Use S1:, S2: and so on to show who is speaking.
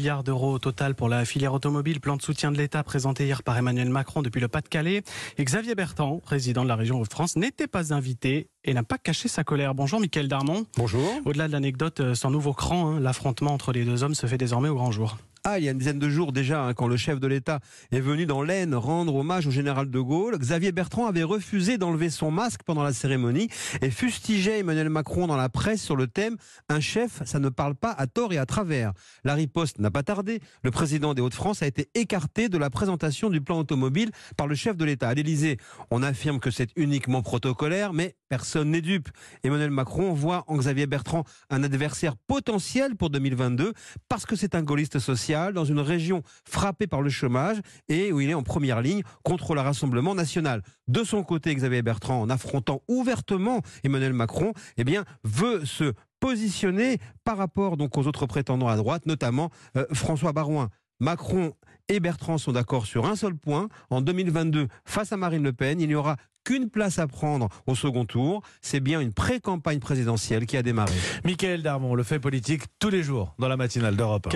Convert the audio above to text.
S1: milliards d'euros au total pour la filière automobile, plan de soutien de l'État présenté hier par Emmanuel Macron depuis le Pas-de-Calais. Et Xavier Bertrand, président de la région Hauts-de-France, n'était pas invité et n'a pas caché sa colère. Bonjour Mickaël Darmon.
S2: Bonjour.
S1: Au-delà de l'anecdote, euh, sans nouveau cran, hein, l'affrontement entre les deux hommes se fait désormais au grand jour.
S2: Ah, il y a une dizaine de jours déjà, hein, quand le chef de l'État est venu dans l'Aisne rendre hommage au général de Gaulle, Xavier Bertrand avait refusé d'enlever son masque pendant la cérémonie et fustigeait Emmanuel Macron dans la presse sur le thème Un chef, ça ne parle pas à tort et à travers. La riposte n'a pas tardé. Le président des Hauts-de-France a été écarté de la présentation du plan automobile par le chef de l'État. À l'Élysée, on affirme que c'est uniquement protocolaire, mais personne n'est dupe. Emmanuel Macron voit en Xavier Bertrand un adversaire potentiel pour 2022 parce que c'est un gaulliste social dans une région frappée par le chômage et où il est en première ligne contre le Rassemblement national. De son côté, Xavier Bertrand, en affrontant ouvertement Emmanuel Macron, eh bien, veut se positionner par rapport donc aux autres prétendants à droite, notamment euh, François Barouin. Macron et Bertrand sont d'accord sur un seul point. En 2022, face à Marine Le Pen, il n'y aura qu'une place à prendre au second tour. C'est bien une pré-campagne présidentielle qui a démarré.
S3: Michael Darmon, le fait politique tous les jours dans la matinale d'Europe.